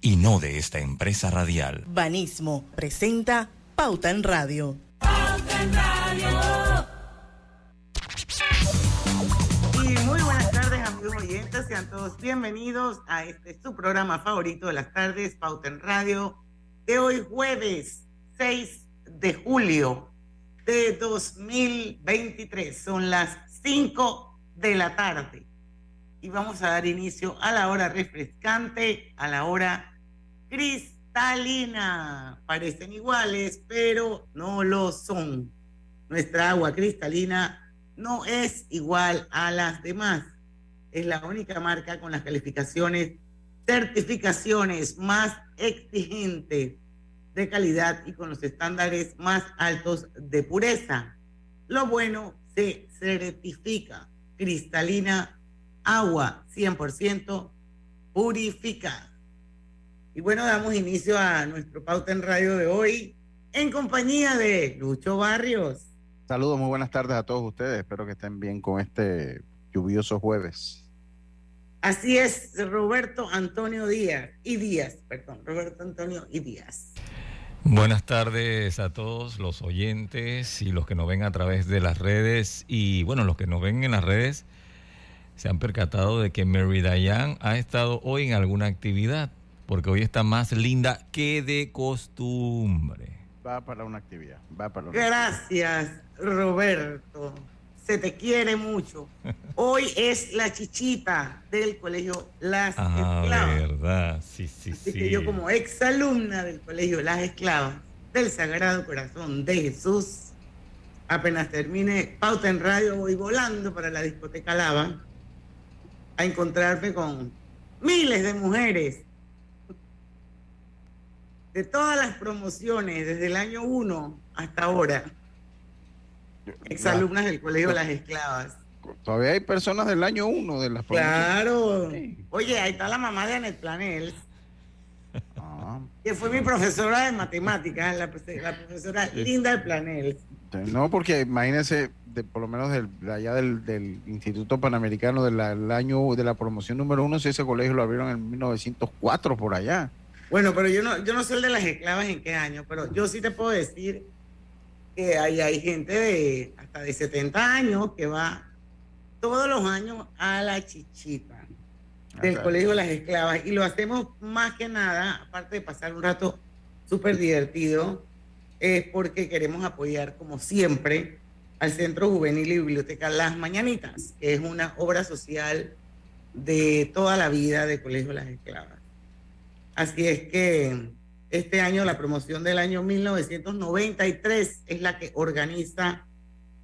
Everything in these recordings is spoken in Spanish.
y no de esta empresa radial. Banismo presenta Pauta en Radio. Pauta en Radio. Y muy buenas tardes amigos oyentes, sean todos bienvenidos a este su programa favorito de las tardes, Pauta en Radio, de hoy jueves 6 de julio de 2023. Son las 5 de la tarde y vamos a dar inicio a la hora refrescante, a la hora cristalina. Parecen iguales, pero no lo son. Nuestra agua cristalina no es igual a las demás. Es la única marca con las calificaciones, certificaciones más exigentes de calidad y con los estándares más altos de pureza. Lo bueno se certifica. Cristalina, agua 100% purificada. Y bueno, damos inicio a nuestro pauta en radio de hoy en compañía de Lucho Barrios. Saludos, muy buenas tardes a todos ustedes. Espero que estén bien con este lluvioso jueves. Así es, Roberto Antonio Díaz y Díaz, perdón, Roberto Antonio y Díaz. Buenas tardes a todos los oyentes y los que nos ven a través de las redes. Y bueno, los que nos ven en las redes se han percatado de que Mary Dayan ha estado hoy en alguna actividad porque hoy está más linda que de costumbre. Va para una actividad, va para una Gracias, Roberto. Se te quiere mucho. Hoy es la chichita del colegio Las ah, Esclavas. verdad, sí, sí, Así sí. que yo como exalumna del colegio Las Esclavas del Sagrado Corazón de Jesús, apenas termine pauta en radio, voy volando para la discoteca Lava a encontrarme con miles de mujeres de todas las promociones desde el año 1 hasta ahora, exalumnas del Colegio Las Esclavas. Todavía hay personas del año 1 de las promociones. Claro. Sí. Oye, ahí está la mamá de Anet Planel, Ah, que fue mi profesora de matemáticas, la, la profesora Linda de Planel. no, porque imagínense, de, por lo menos del, de allá del, del Instituto Panamericano del, del año de la promoción número uno, si ese colegio lo abrieron en 1904 por allá. Bueno, pero yo no, yo no sé el de las esclavas en qué año, pero yo sí te puedo decir que hay, hay gente de hasta de 70 años que va todos los años a la chichita del. Colegio de las Esclavas y lo hacemos más que nada, aparte de pasar un rato súper divertido, es porque queremos apoyar como siempre al Centro Juvenil y Biblioteca Las Mañanitas, que es una obra social de toda la vida del Colegio de las Esclavas. Así es que este año, la promoción del año 1993 es la que organiza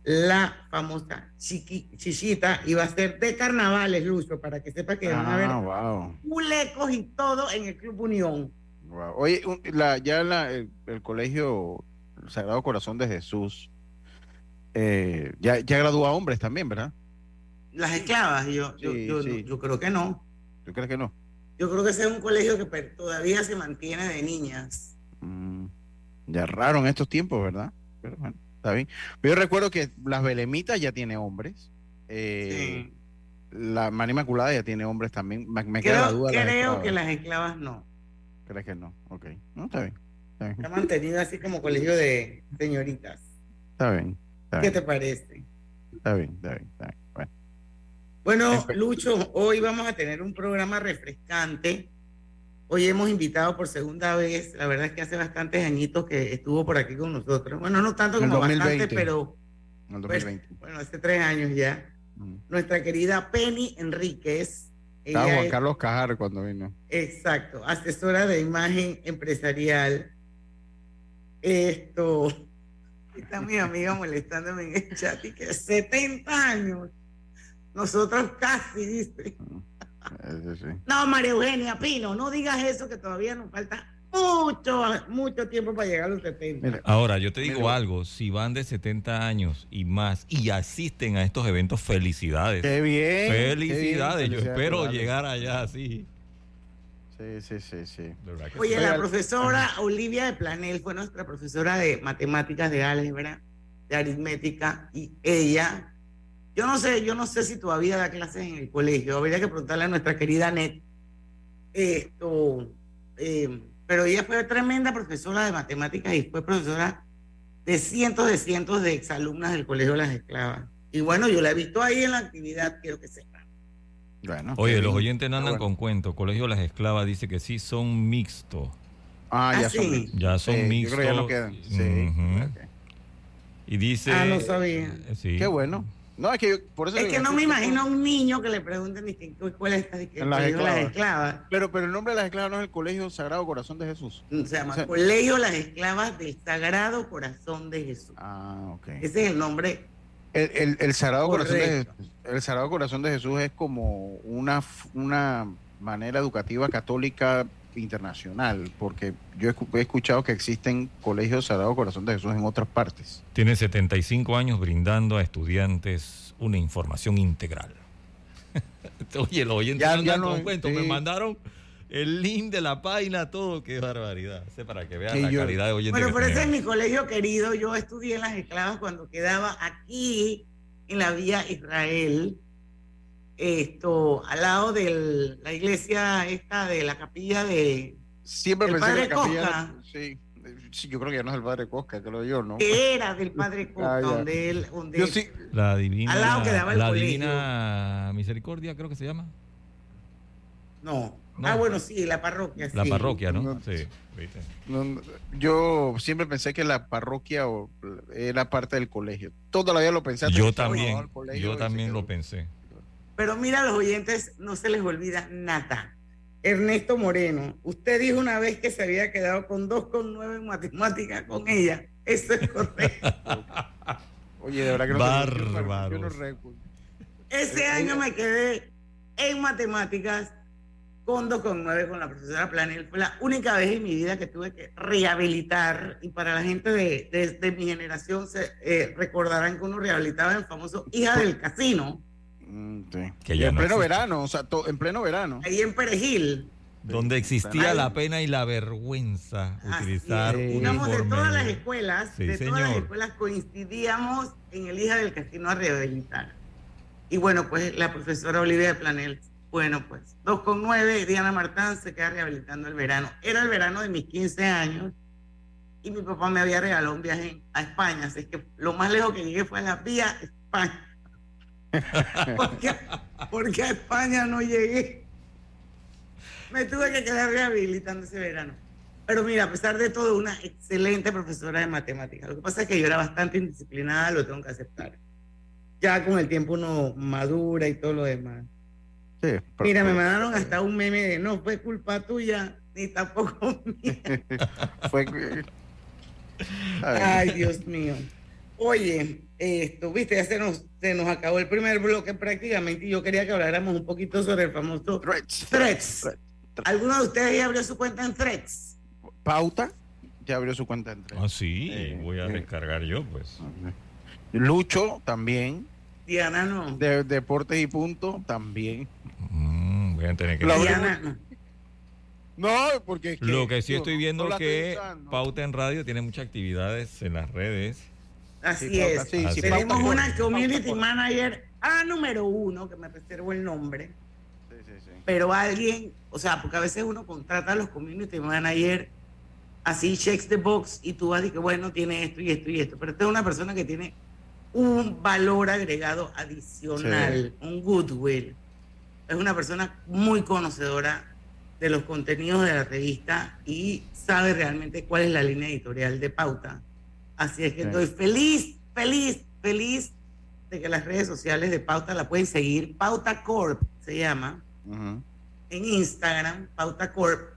la famosa Chiqui, Chichita y va a ser de carnavales, Lucho, para que sepa que van a Ah, haber wow. culecos y todo en el Club Unión. wow. Oye, la, ya la, el, el colegio Sagrado Corazón de Jesús eh, ya, ya gradúa a hombres también, ¿verdad? Las esclavas, yo, yo, Sí, yo, sí. yo creo que no. ¿Tú crees que no? Yo creo que ese es un colegio que per- todavía se mantiene de niñas. Mm, ya raro en estos tiempos, ¿verdad? Pero bueno, está bien. Pero yo recuerdo que las Belemitas ya tiene hombres. eh, La María Inmaculada ya tiene hombres también. Me, me queda la Creo, duda. las creo que las esclavas no. ¿Crees que no? Ok. No, está bien. Está bien. Está mantenido así como colegio de señoritas. Está bien. Está ¿Qué bien. te parece? Está bien. Está bien. Está bien. Bueno. Lucho, hoy vamos a tener un programa refrescante. Hoy hemos invitado por segunda vez, la verdad es que hace bastantes añitos que estuvo por aquí con nosotros. Bueno, no tanto como 2020. bastante, pero En el 2020. Bueno, hace tres años ya. Nuestra querida Penny Enríquez. Estaba Juan Carlos Cajar cuando vino. Exacto, asesora de imagen empresarial. Esto. Está mi amiga molestándome en el chat y que 70 años. Nosotros casi, dice. No, María Eugenia Pino, no digas eso que todavía nos falta mucho, mucho tiempo para llegar a los 70. Ahora, yo te digo algo, si van de 70 años y más y asisten a estos eventos, felicidades. Qué bien. Felicidades, yo espero llegar allá así. Sí, sí, sí, sí. Oye, la profesora Olivia de Planel fue nuestra profesora de matemáticas, de álgebra, de aritmética, y ella, yo no sé, yo no sé si todavía da clases en el colegio, habría que preguntarle a nuestra querida Net, esto, eh, pero ella fue tremenda profesora de matemáticas y fue profesora de cientos de cientos de exalumnas del Colegio de las Esclavas. Y bueno, yo la he visto ahí en la actividad, quiero que sepa. Oye, los oyentes andan con cuento. Colegio de las Esclavas dice que sí son mixtos. Ah, ya, ah, son, mixtos. ya son mixtos. ya no quedan. Sí. Y dice. Ah, no sabía. Sí. Qué bueno. No, es que por eso es que no me imagino a un niño que le pregunten ni qué escuela está, de las, esclavas. Pero, pero el nombre de las esclavas no es el Colegio Sagrado Corazón de Jesús. Se llama Colegio Las Esclavas del Sagrado Corazón de Jesús. Ah, ok. Ese es el nombre. El, el, Sagrado Corazón de Jesús, el Sagrado Corazón de Jesús es como una, una manera educativa católica internacional, porque yo he escuchado que existen colegios Sagrado Corazón de Jesús en otras partes. Tiene 75 años brindando a estudiantes una información integral. Oye, los oyentes ya, no, cuento, me mandaron el link de la página, todo, qué barbaridad. Sé para que vean la calidad de oyentes. Bueno, por eso es mi colegio querido. Yo estudié en las esclavas cuando quedaba aquí en la vía Israel esto al lado de la iglesia esta de la capilla de siempre pensé padre la capilla sí, sí, yo creo que ya no es el padre Cosca que lo yo no era del padre Cosca ah, donde él donde sí. la divina al lado quedaba el la divina misericordia creo que se llama no. Ah, bueno, sí, la parroquia. La parroquia, ¿no? sí. yo siempre pensé que la parroquia era parte del colegio. Toda la vida lo pensé. Yo también. Yo también lo pensé. Pero mira, a los oyentes no se les olvida nada. Ernesto Moreno, usted dijo una vez que se había quedado con 2,9 en matemáticas con ella. Eso es correcto. Oye, de verdad que no Bárbaro. No Ese eh, año me quedé en matemáticas con 2,9 con la profesora Planel. Fue la única vez en mi vida que tuve que rehabilitar. Y para la gente de, mi generación se eh, recordarán que uno rehabilitaba el famoso hija del casino Mm, en pleno verano, o sea, en pleno verano. Ahí en Perejil. Donde existía la pena y la vergüenza utilizar un Digamos, de todas las escuelas, de todas las escuelas coincidíamos en el hija del casino a rehabilitar. Y bueno, pues la profesora Olivia de Planel, bueno, pues 2,9, Diana Martán se queda rehabilitando el verano. Era el verano de mis 15 años y mi papá me había regalado un viaje a España, así que lo más lejos que llegué fue a la vía España porque, a España no llegué. Me tuve que quedar rehabilitando ese verano. Pero mira, a pesar de todo, una excelente profesora de matemáticas. Lo que pasa es que yo era bastante indisciplinada, lo tengo que aceptar. Ya con el tiempo uno madura y todo lo demás. mira, me mandaron hasta un meme de no fue culpa tuya, ni tampoco mía. fue. Ay, Dios mío. Oye, esto, viste, ya se nos, se nos acabó el primer bloque prácticamente y yo quería que habláramos un poquito sobre el famoso Threads. ¿Alguno de ustedes ya abrió su cuenta en Threads? Pauta ya abrió su cuenta en Threads. Ah, sí, eh, voy a descargar yo, pues. Lucho también. Diana no. De, Deportes y Punto también. Mm, voy a tener que... Diana no. No, porque Lo que sí estoy viendo es que Pauta en Radio tiene muchas actividades en las redes. Así es. Tenemos una community manager a número uno, que me reservo el nombre. Pero alguien, o sea, porque a veces uno contrata a los community manager así checks the box y tú vas y que bueno, tiene esto y esto y esto. Pero esta es una persona que tiene un valor agregado adicional, un goodwill. Es una persona muy conocedora de los contenidos de la revista y sabe realmente cuál es la línea editorial de pauta Así es que estoy feliz, feliz feliz de que las redes sociales de Pauta la pueden seguir. Pauta Corp se llama. En Instagram, Pauta Corp.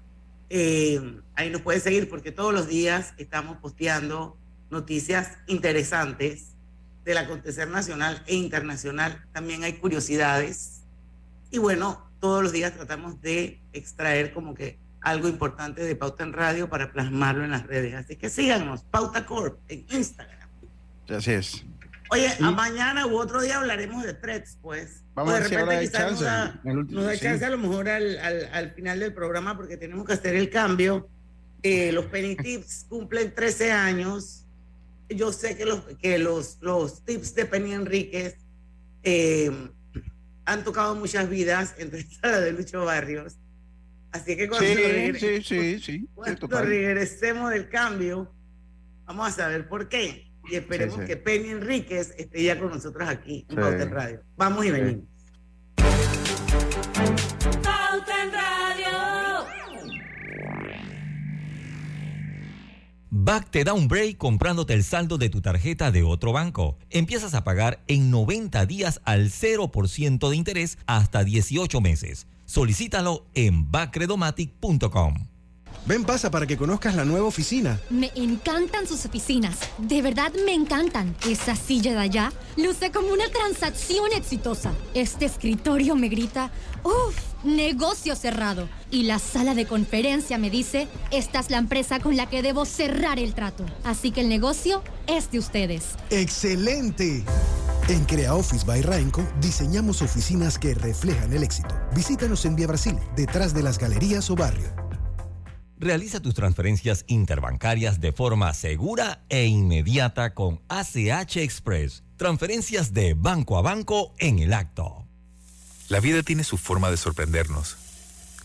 Eh, ahí nos pueden seguir porque todos los días estamos posteando noticias interesantes del acontecer nacional e internacional. También hay curiosidades. Y bueno, todos los días tratamos de extraer como que algo importante de Pauta en Radio para plasmarlo en las redes. Así que síganos, Pauta Corp en Instagram. Así es. Oye, a mañana u otro día hablaremos de threads, pues. Vamos a ver si ahora hay chance. Nos da, chance a lo mejor al, al, final del programa porque tenemos que hacer el cambio. Eh, los Penny Tips cumplen 13 años. Yo sé que los, que los, los tips de Penny Enríquez eh, han tocado muchas vidas, entre la de Lucho Barrios. Así que cuando, sí, sí, sí, cuando regresemos del cambio, vamos a saber por qué y esperemos que Penny Enríquez esté ya con nosotros aquí en Pauta en Radio. Vamos y venimos. Pauta en Radio. BAC te da un break comprándote el saldo de tu tarjeta de otro banco. Empiezas a pagar en 90 días al 0% de interés hasta 18 meses. Solicítalo en bacredomatic.com. Ven, pasa para que conozcas la nueva oficina. Me encantan sus oficinas. De verdad me encantan. Esa silla de allá luce como una transacción exitosa. Este escritorio me grita, ¡Uf! Negocio cerrado. Y la sala de conferencia me dice, esta es la empresa con la que debo cerrar el trato. Así que el negocio es de ustedes. ¡Excelente! En Crea Office by Rainco diseñamos oficinas que reflejan el éxito. Visítanos en Vía Brasil, detrás de las galerías o barrio. Realiza tus transferencias interbancarias de forma segura e inmediata con ACH Express. Transferencias de banco a banco en el acto. La vida tiene su forma de sorprendernos.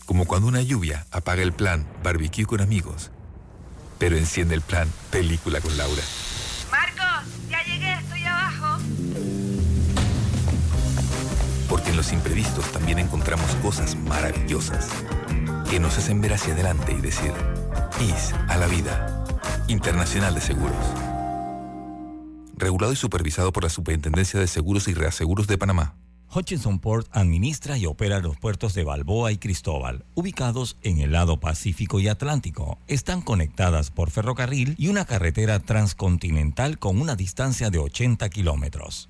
Como cuando una lluvia apaga el plan barbecue con amigos, pero enciende el plan película con Laura. Porque en los imprevistos también encontramos cosas maravillosas que nos hacen ver hacia adelante y decir, IS a la vida. Internacional de Seguros. Regulado y supervisado por la Superintendencia de Seguros y Reaseguros de Panamá. Hutchinson Port administra y opera los puertos de Balboa y Cristóbal, ubicados en el lado Pacífico y Atlántico. Están conectadas por ferrocarril y una carretera transcontinental con una distancia de 80 kilómetros.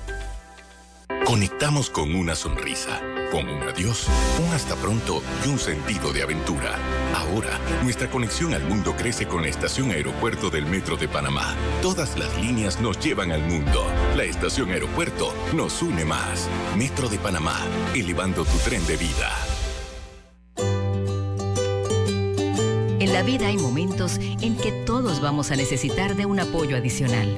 Conectamos con una sonrisa, con un adiós, un hasta pronto y un sentido de aventura. Ahora, nuestra conexión al mundo crece con la estación aeropuerto del Metro de Panamá. Todas las líneas nos llevan al mundo. La estación aeropuerto nos une más. Metro de Panamá, elevando tu tren de vida. En la vida hay momentos en que todos vamos a necesitar de un apoyo adicional.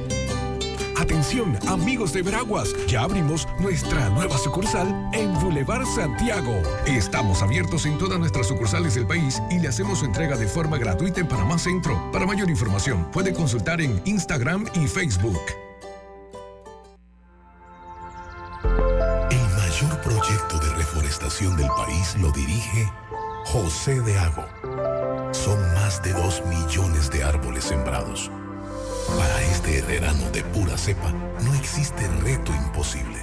Atención, amigos de Veraguas, ya abrimos nuestra nueva sucursal en Boulevard Santiago. Estamos abiertos en todas nuestras sucursales del país y le hacemos su entrega de forma gratuita en Panamá Centro. Para mayor información, puede consultar en Instagram y Facebook. El mayor proyecto de reforestación del país lo dirige José de Ago. Son más de dos millones de árboles sembrados para este herrerano de pura cepa, no existe reto imposible.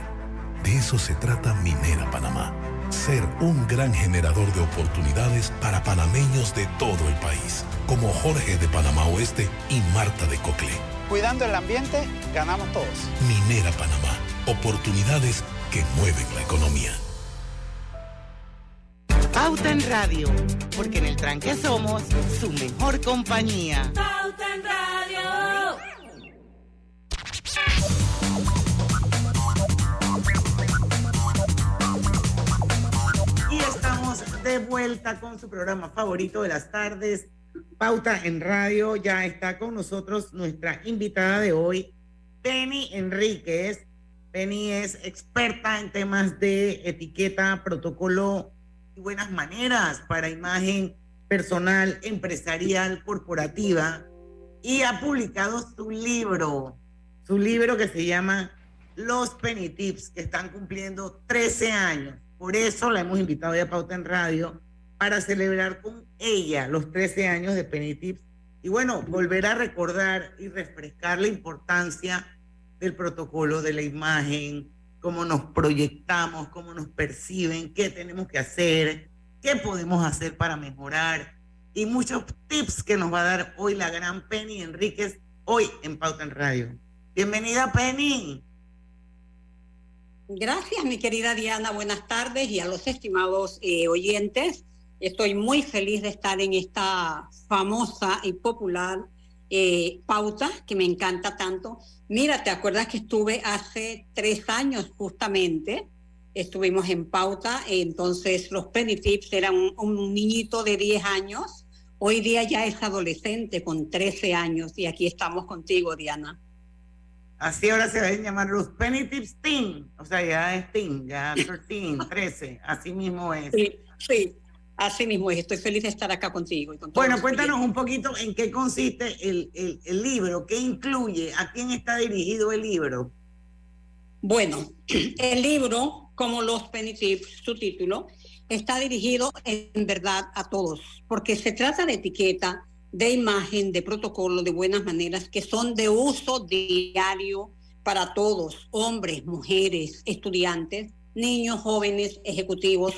De eso se trata Minera Panamá. Ser un gran generador de oportunidades para panameños de todo el país, como Jorge de Panamá Oeste y Marta de Cocle. Cuidando el ambiente, ganamos todos. Minera Panamá. Oportunidades que mueven la economía. Pauta en Radio, porque en el tranque somos su mejor compañía. Pauta en Radio. Vuelta con su programa favorito de las tardes, Pauta en Radio. Ya está con nosotros nuestra invitada de hoy, Penny Enríquez. Penny es experta en temas de etiqueta, protocolo y buenas maneras para imagen personal, empresarial, corporativa. Y ha publicado su libro, su libro que se llama Los Penny Tips, que están cumpliendo 13 años. Por eso la hemos invitado ya a Pauta en Radio para celebrar con ella los 13 años de Penny Tips y bueno, volver a recordar y refrescar la importancia del protocolo, de la imagen, cómo nos proyectamos, cómo nos perciben, qué tenemos que hacer, qué podemos hacer para mejorar y muchos tips que nos va a dar hoy la gran Penny Enríquez hoy en Pauta en Radio. Bienvenida Penny. Gracias, mi querida Diana. Buenas tardes y a los estimados eh, oyentes. Estoy muy feliz de estar en esta famosa y popular eh, pauta que me encanta tanto. Mira, ¿te acuerdas que estuve hace tres años justamente? Estuvimos en pauta, entonces los Penny Tips eran un, un niñito de 10 años. Hoy día ya es adolescente con 13 años y aquí estamos contigo, Diana. Así ahora se deben llamar los Penny Tips Teen. O sea, ya es Teen, ya 13, 13. Así mismo es. Sí, sí. Así mismo es. Estoy feliz de estar acá contigo. Y con bueno, cuéntanos un poquito en qué consiste el, el, el, libro, qué incluye, a quién está dirigido el libro. Bueno, el libro, como los Penny Tips, su título, está dirigido en verdad a todos, porque se trata de etiqueta, de imagen, de protocolo, de buenas maneras, que son de uso diario para todos, hombres, mujeres, estudiantes, niños, jóvenes, ejecutivos.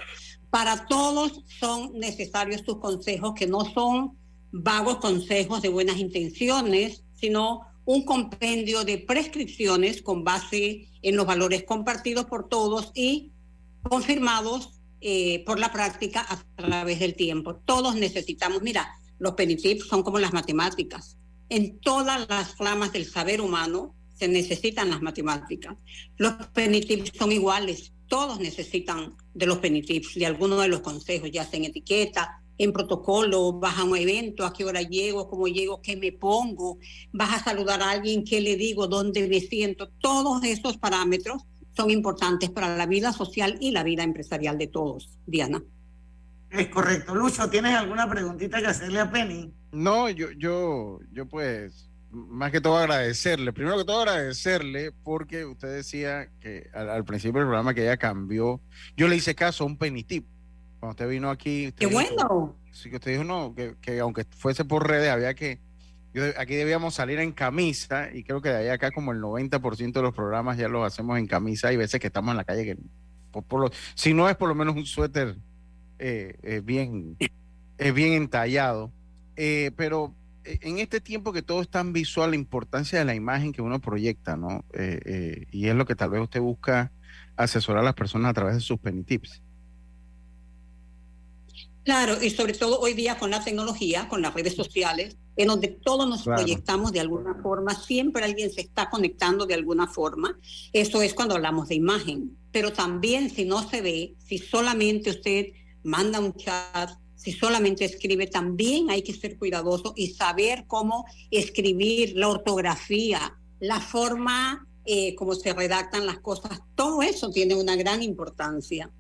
Para todos son necesarios sus consejos, que no son vagos consejos de buenas intenciones, sino un compendio de prescripciones con base en los valores compartidos por todos y confirmados eh, por la práctica a través del tiempo. Todos necesitamos, mira, los penitips son como las matemáticas. En todas las flamas del saber humano se necesitan las matemáticas. Los penitips son iguales. Todos necesitan de los penitips, de alguno de los consejos, ya sea en etiqueta, en protocolo, vas a un evento, a qué hora llego, cómo llego, qué me pongo, vas a saludar a alguien, qué le digo, dónde me siento. Todos esos parámetros son importantes para la vida social y la vida empresarial de todos. Diana. Es correcto. Lucho, ¿tienes alguna preguntita que hacerle a Penny? No, yo, yo, yo pues, más que todo agradecerle. Primero que todo agradecerle porque usted decía que al, principio del programa que ella cambió. Yo le hice caso a un Penny Tip. Cuando usted vino aquí. ¡Qué bueno! Sí, que usted dijo, no, que, que aunque fuese por redes, había que aquí debíamos salir en camisa y creo que de ahí acá como el 90% de los programas ya los hacemos en camisa. Hay veces que estamos en la calle que, por, lo, si no es por lo menos un suéter eh, bien, es bien entallado. Eh, pero eh, en este tiempo que todo es tan visual, la importancia de la imagen que uno proyecta, ¿no? y es lo que tal vez usted busca asesorar a las personas a través de sus penitips. Claro, y sobre todo hoy día con la tecnología, con las redes sociales, en donde todos nos claro. proyectamos de alguna forma, siempre alguien se está conectando de alguna forma. Eso es cuando hablamos de imagen. Pero también si no se ve, si solamente usted manda un chat, si solamente escribe, también hay que ser cuidadoso y saber cómo escribir, la ortografía, la forma eh, como se redactan las cosas, todo eso tiene una gran importancia.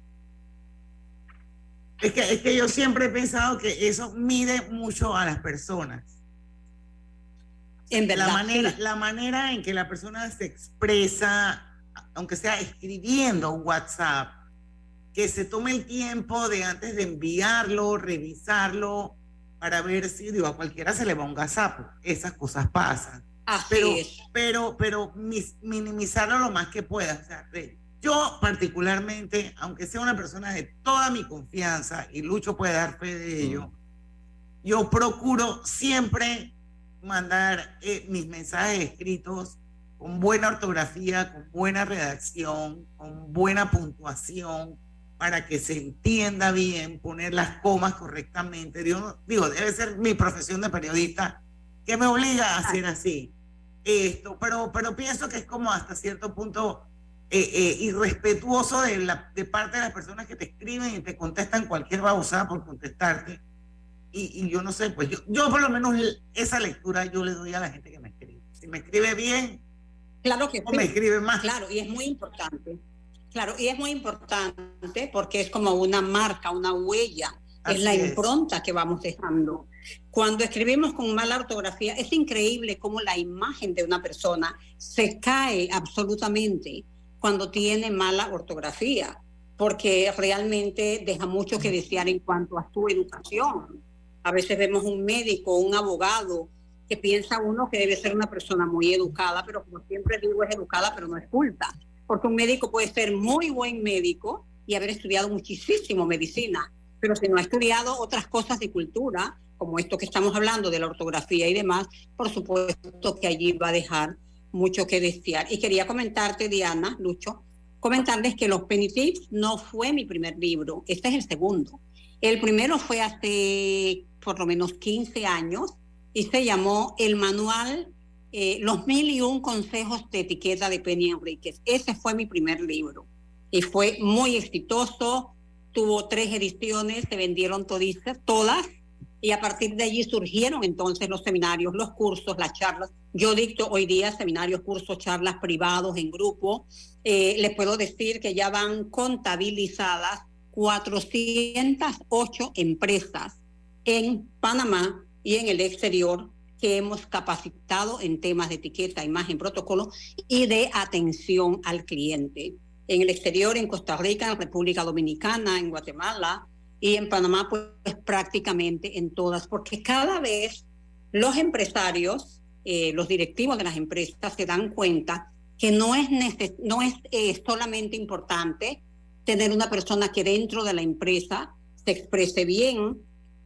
Es que, es que yo siempre he pensado que eso mide mucho a las personas. En verdad, la manera, sí. la manera en que la persona se expresa, aunque sea escribiendo un WhatsApp, que se tome el tiempo de antes de enviarlo, revisarlo, para ver si digo, a cualquiera se le va un gazapo. Esas cosas pasan. Así pero, es. pero, pero minimizarlo lo más que pueda. O sea, yo particularmente, aunque sea una persona de toda mi confianza, y Lucho puede dar fe de ello, yo procuro siempre mandar eh, mis mensajes escritos con buena ortografía, con buena redacción, con buena puntuación, para que se entienda bien, poner las comas correctamente. Digo, digo, debe ser mi profesión de periodista que me obliga a hacer así. Esto, pero, pero pienso que es como hasta cierto punto eh, eh, irrespetuoso de, la, de parte de las personas que te escriben y te contestan cualquier babosada por contestarte. Y, yo no sé, pues yo, yo por lo menos esa lectura yo le doy a la gente que me escribe. Si me escribe bien, claro que o me escribe más. Claro, y es muy importante. Claro, y es muy importante porque es como una marca, una huella, es la impronta que vamos dejando. Cuando escribimos con mala ortografía, es increíble cómo la imagen de una persona se cae absolutamente cuando tiene mala ortografía, porque realmente deja mucho que desear en cuanto a su educación. A veces vemos un médico, un abogado, que piensa uno que debe ser una persona muy educada, pero como siempre digo, es educada, pero no es culta. Porque un médico puede ser muy buen médico y haber estudiado muchísimo medicina, pero si no ha estudiado otras cosas de cultura, como esto que estamos hablando de la ortografía y demás, por supuesto que allí va a dejar mucho que desear. Y quería comentarte, Diana, Lucho, comentarles que Los Penny no fue mi primer libro, este es el segundo. El primero fue hace por lo menos 15 años y se llamó El Manual, eh, Los Mil y Un Consejos de Etiqueta de Penny Enríquez. Ese fue mi primer libro y fue muy exitoso, tuvo tres ediciones, se vendieron todistas, todas y a partir de allí surgieron entonces los seminarios, los cursos, las charlas. Yo dicto hoy día seminarios, cursos, charlas privados en grupo. Eh, les puedo decir que ya van contabilizadas 408 empresas en Panamá y en el exterior que hemos capacitado en temas de etiqueta, imagen, protocolo y de atención al cliente. En el exterior, en Costa Rica, en República Dominicana, en Guatemala, y en Panamá pues prácticamente en todas, porque cada vez los empresarios, eh, los directivos de las empresas se dan cuenta que no es, no es eh, solamente importante tener una persona que dentro de la empresa se exprese bien,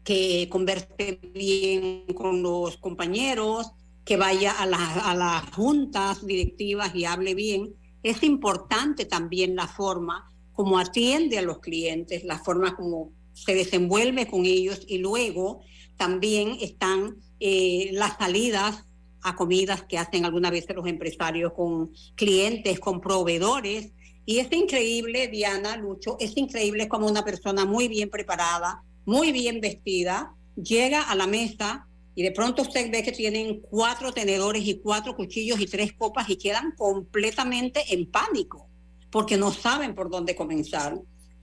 que converse bien con los compañeros, que vaya a, las juntas directivas y hable bien. Es importante también la forma como atiende a los clientes, la forma como se desenvuelve con ellos y luego también están eh, las salidas a comidas que hacen alguna vez los empresarios con clientes, con proveedores. Y es increíble, Diana, Lucho, es increíble como una persona muy bien preparada, muy bien vestida, llega a la mesa y de pronto usted ve que tienen cuatro tenedores y cuatro cuchillos y tres copas y quedan completamente en pánico porque no saben por dónde comenzar.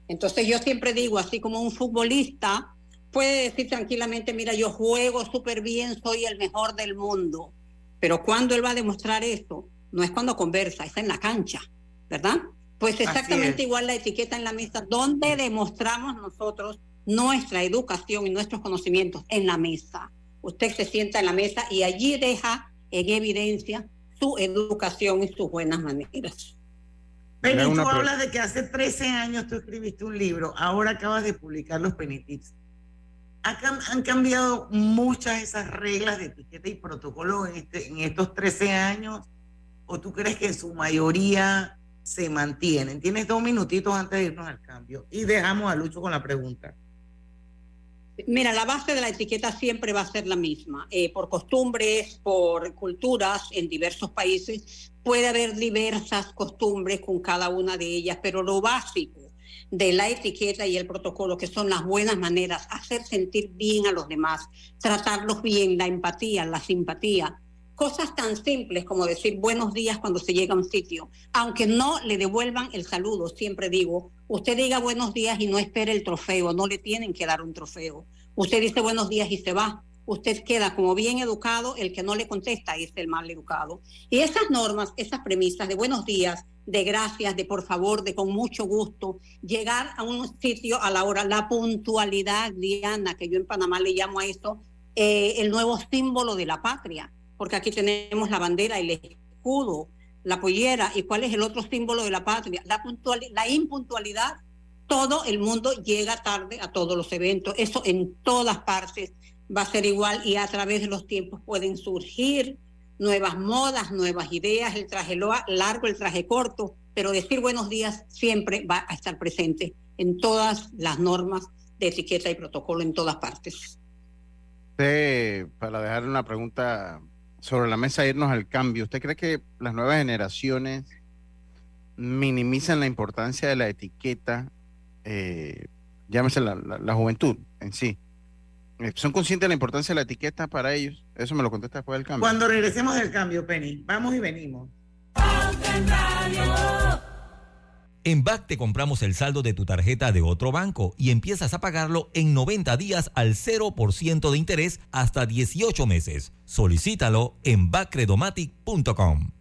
Entonces yo siempre digo, así como un futbolista puede decir tranquilamente, mira, yo juego súper bien, soy el mejor del mundo. Pero cuando él va a demostrar esto, no es cuando conversa, es en la cancha, ¿verdad? Pues exactamente igual la etiqueta en la mesa, donde demostramos nosotros nuestra educación y nuestros conocimientos en la mesa. Usted se sienta en la mesa y allí deja en evidencia su educación y sus buenas maneras. Penny, tú hablas de que hace 13 años tú escribiste un libro, ahora acabas de publicar los Penitips. Han cambiado muchas esas reglas de etiqueta y protocolo en, este, en estos 13 años, o tú crees que en su mayoría se mantienen. Tienes dos minutitos antes de irnos al cambio y dejamos a Lucho con la pregunta. Mira, la base de la etiqueta siempre va a ser la misma. Eh, por costumbres, por culturas en diversos países, puede haber diversas costumbres con cada una de ellas, pero lo básico de la etiqueta y el protocolo, que son las buenas maneras, hacer sentir bien a los demás, tratarlos bien, la empatía, la simpatía, cosas tan simples como decir buenos días cuando se llega a un sitio, aunque no le devuelvan el saludo, siempre digo, usted diga buenos días y no espere el trofeo, no le tienen que dar un trofeo. Usted dice buenos días y se va, usted queda como bien educado, el que no le contesta es el mal educado. Y esas normas, esas premisas de buenos días, de gracias, de por favor, de con mucho gusto, llegar a un sitio a la hora, la puntualidad, Diana, que yo en Panamá le llamo a esto, eh, el nuevo símbolo de la patria, porque aquí tenemos la bandera, el escudo, la pollera, y cuál es el otro símbolo de la patria, la, la impuntualidad. Todo el mundo llega tarde a todos los eventos, eso en todas partes va a ser igual y a través de los tiempos pueden surgir nuevas modas, nuevas ideas, el traje largo, el traje corto, pero decir buenos días siempre va a estar presente en todas las normas de etiqueta y protocolo en todas partes. para dejar una pregunta sobre la mesa, irnos al cambio, ¿usted cree que las nuevas generaciones minimizan la importancia de la etiqueta, eh, llámese la, juventud en sí. Eh, ¿Son conscientes de la importancia de la etiqueta para ellos? Eso me lo contesta después del cambio. Cuando regresemos del cambio, Penny. Vamos y venimos. En BAC te compramos el saldo de tu tarjeta de otro banco y empiezas a pagarlo en 90 días al 0% de interés hasta 18 meses. Solicítalo en bacredomatic.com.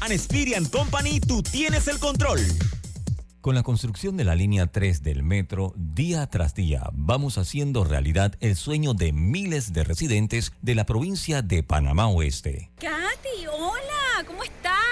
An Experian Company, tú tienes el control. Con la construcción de la línea 3 del metro, día tras día vamos haciendo realidad el sueño de miles de residentes de la provincia de Panamá Oeste. Katy, hola, ¿cómo estás?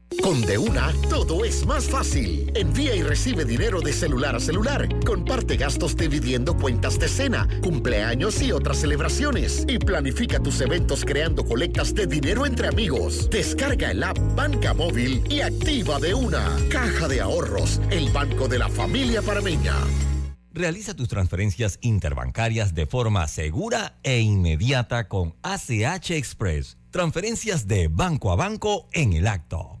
Con De Una, todo es más fácil. Envía y recibe dinero de celular a celular. Comparte gastos dividiendo cuentas de cena, cumpleaños y otras celebraciones. Y planifica tus eventos creando colectas de dinero entre amigos. Descarga el app Banca Móvil y activa De Una. Caja de Ahorros, el banco de la familia parameña. Realiza tus transferencias interbancarias de forma segura e inmediata con ACH Express. Transferencias de banco a banco en el acto.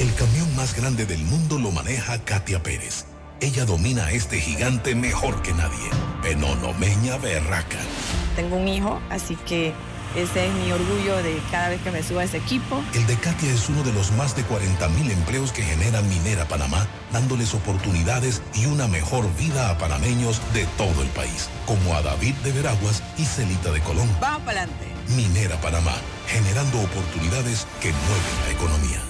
El camión más grande del mundo lo maneja Katia Pérez. Ella domina este gigante mejor que nadie. Penonomeña Berraca. Tengo un hijo, así que ese es mi orgullo de cada vez que me subo a ese equipo. El de Katia es uno de los más de 40.000 empleos que genera Minera Panamá, dándoles oportunidades y una mejor vida a panameños de todo el país, como a David de Veraguas y Celita de Colón. Vamos para adelante. Minera Panamá, generando oportunidades que mueven la economía.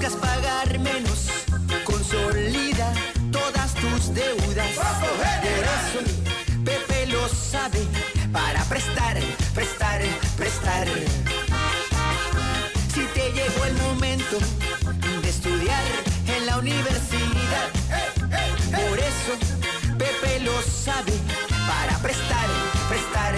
Buscas pagar menos, consolida todas tus deudas. Por eso, Pepe lo sabe, para prestar, prestar, prestar. Si te llegó el momento de estudiar en la universidad, por eso, Pepe lo sabe, para prestar, prestar,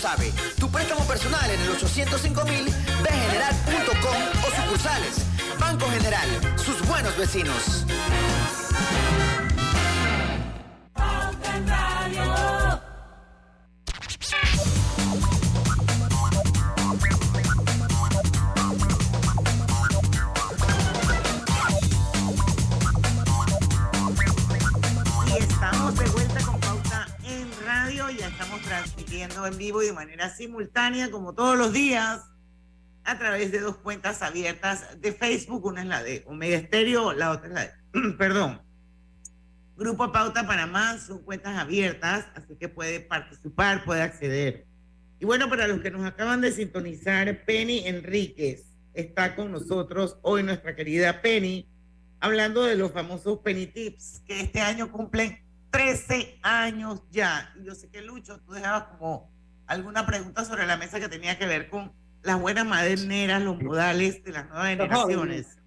sabe. Tu préstamo personal en el 805 mil, general.com o sucursales. Banco General, sus buenos vecinos. Escuchando en vivo y de manera simultánea, como todos los días, a través de dos cuentas abiertas de Facebook. Una es la de Omega Estéreo, la otra es la de, perdón, Grupo Pauta Panamá. Son cuentas abiertas, así que puede participar, puede acceder. Y bueno, para los que nos acaban de sintonizar, Penny Enríquez está con nosotros hoy, nuestra querida Penny, hablando de los famosos Penny Tips, que este año cumplen 13 años ya. Y yo sé que Lucho, tú dejabas como alguna pregunta sobre la mesa que tenía que ver con las buenas maderneras, los modales de las nuevas generaciones.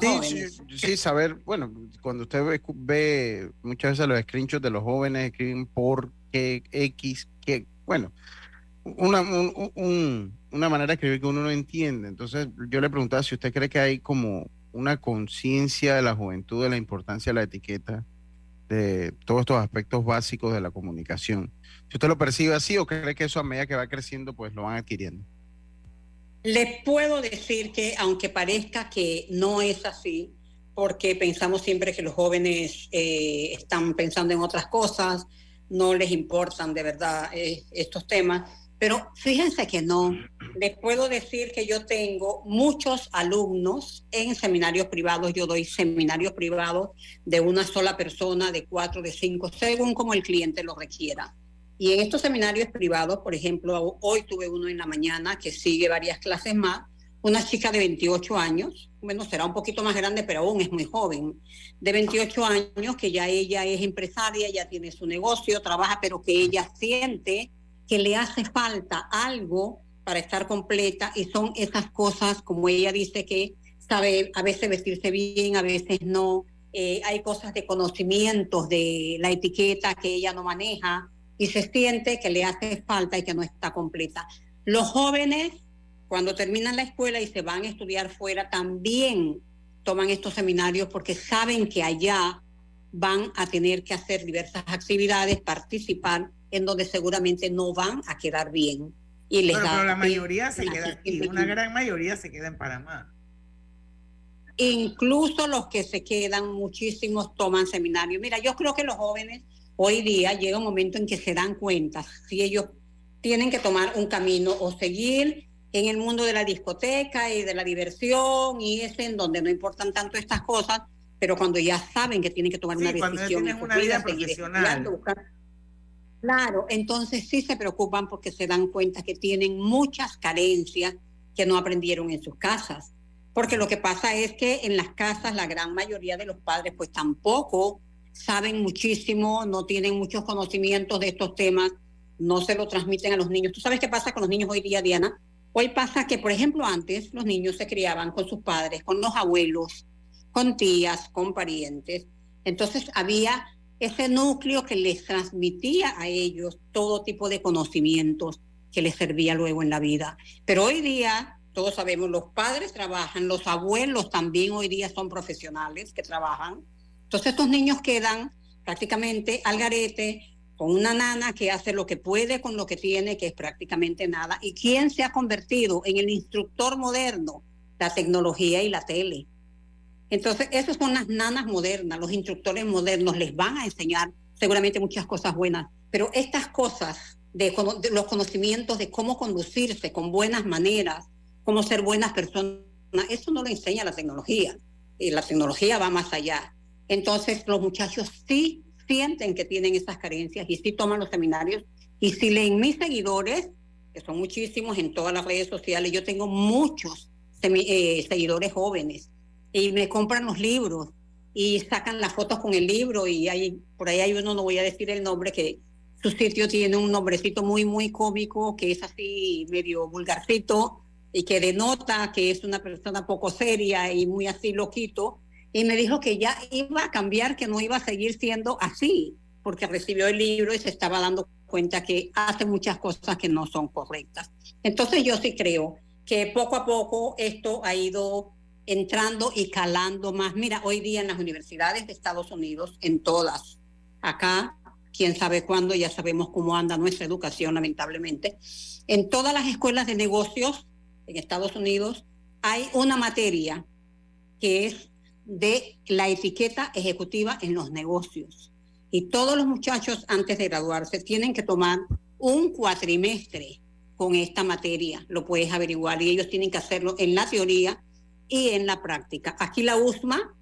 Sí, sí, saber, bueno, cuando usted ve, muchas veces los screenshots de los jóvenes escriben por qué, X, que, bueno, una, una manera de escribir que uno no entiende. Entonces, yo le preguntaba si usted cree que hay como una conciencia de la juventud de la importancia de la etiqueta, todos estos aspectos básicos de la comunicación. Si usted lo percibe así o cree que eso a medida que va creciendo, pues lo van adquiriendo. Les puedo decir que aunque parezca que no es así, porque pensamos siempre que los jóvenes eh, están pensando en otras cosas, no les importan de verdad eh, estos temas, pero fíjense que no. Les puedo decir que yo tengo muchos alumnos en seminarios privados. Yo doy seminarios privados de una sola persona, de cuatro, de cinco, según como el cliente lo requiera. Y en estos seminarios privados, por ejemplo, hoy tuve uno en la mañana que sigue varias clases más, una chica de 28 años, bueno, será un poquito más grande, pero aún es muy joven, de 28 años, que ya ella es empresaria, ya tiene su negocio, trabaja, pero que ella siente que le hace falta algo para estar completa y son esas cosas, como ella dice, que sabe a veces vestirse bien, a veces no. Eh, hay cosas de conocimientos de la etiqueta que ella no maneja, y se siente que le hace falta y que no está completa. Los jóvenes, cuando terminan la escuela y se van a estudiar fuera, también toman estos seminarios porque saben que allá van a tener que hacer diversas actividades, participar en donde seguramente no van a quedar bien. Y les pero, la mayoría se queda aquí, una gran mayoría se queda en Panamá. Incluso los que se quedan, muchísimos toman seminarios. Mira, yo creo que los jóvenes hoy día llega un momento en que se dan cuenta si ellos tienen que tomar un camino o seguir en el mundo de la discoteca y de la diversión y es en donde no importan tanto estas cosas, pero cuando ya saben que tienen que tomar una decisión, una vida profesional. Claro, entonces sí se preocupan porque se dan cuenta que tienen muchas carencias que no aprendieron en sus casas. Porque lo que pasa es que en las casas la gran mayoría de los padres pues tampoco saben muchísimo, no tienen muchos conocimientos de estos temas, no se lo transmiten a los niños. ¿Tú sabes qué pasa con los niños hoy día, Diana? Hoy pasa que, por ejemplo, antes los niños se criaban con sus padres, con los abuelos, con tías, con parientes. Entonces había ese núcleo que les transmitía a ellos todo tipo de conocimientos que les servía luego en la vida. Pero hoy día, todos sabemos, los padres trabajan, los abuelos también hoy día son profesionales que trabajan, entonces estos niños quedan prácticamente al garete con una nana que hace lo que puede con lo que tiene, que es prácticamente nada. ¿Y quién se ha convertido en el instructor moderno? La tecnología y la tele. Entonces, esas son las nanas modernas, los instructores modernos les van a enseñar seguramente muchas cosas buenas, pero estas cosas de, los conocimientos de cómo conducirse con buenas maneras, cómo ser buenas personas, eso no lo enseña la tecnología. Y la tecnología va más allá. Entonces los muchachos sí sienten que tienen esas carencias y sí toman los seminarios. Y si leen mis seguidores, que son muchísimos en todas las redes sociales, yo tengo muchos eh, seguidores jóvenes y me compran los libros y sacan las fotos con el libro y hay, por ahí hay uno, no voy a decir el nombre, que su sitio tiene un nombrecito muy, muy cómico, que es así medio vulgarcito y que denota que es una persona poco seria y muy así loquito y me dijo que ya iba a cambiar, que no iba a seguir siendo así, porque recibió el libro y se estaba dando cuenta que hace muchas cosas que no son correctas. Entonces yo sí creo que poco a poco esto ha ido entrando y calando más. Mira, hoy día en las universidades de Estados Unidos, en todas, acá, quién sabe cuándo, ya sabemos cómo anda nuestra educación, lamentablemente, en todas las escuelas de negocios en Estados Unidos hay una materia que es de la etiqueta ejecutiva en los negocios. Y todos los muchachos antes de graduarse tienen que tomar un cuatrimestre con esta materia, lo puedes averiguar y ellos tienen que hacerlo en la teoría y en la práctica. Aquí la USMA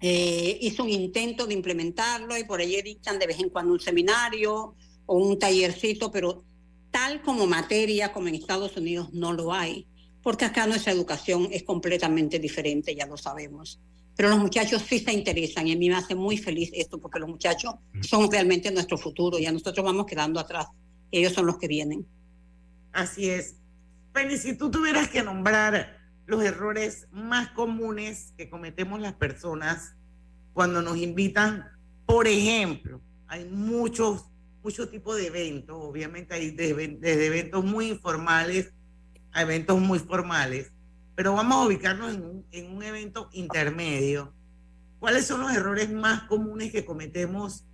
eh, hizo un intento de implementarlo y por ahí dictan de vez en cuando un seminario o un tallercito, pero tal como materia como en Estados Unidos no lo hay, porque acá nuestra educación es completamente diferente, ya lo sabemos. Pero los muchachos sí se interesan y a mí me hace muy feliz esto, porque los muchachos son realmente nuestro futuro, ya nosotros vamos quedando atrás, ellos son los que vienen. Así es. Penny, si tú tuvieras que nombrar los errores más comunes que cometemos las personas cuando nos invitan, por ejemplo, hay muchos, muchos tipos de eventos, obviamente hay desde, eventos muy informales a eventos muy formales, pero vamos a ubicarnos en un, en un evento intermedio. ¿Cuáles son los errores más comunes que cometemos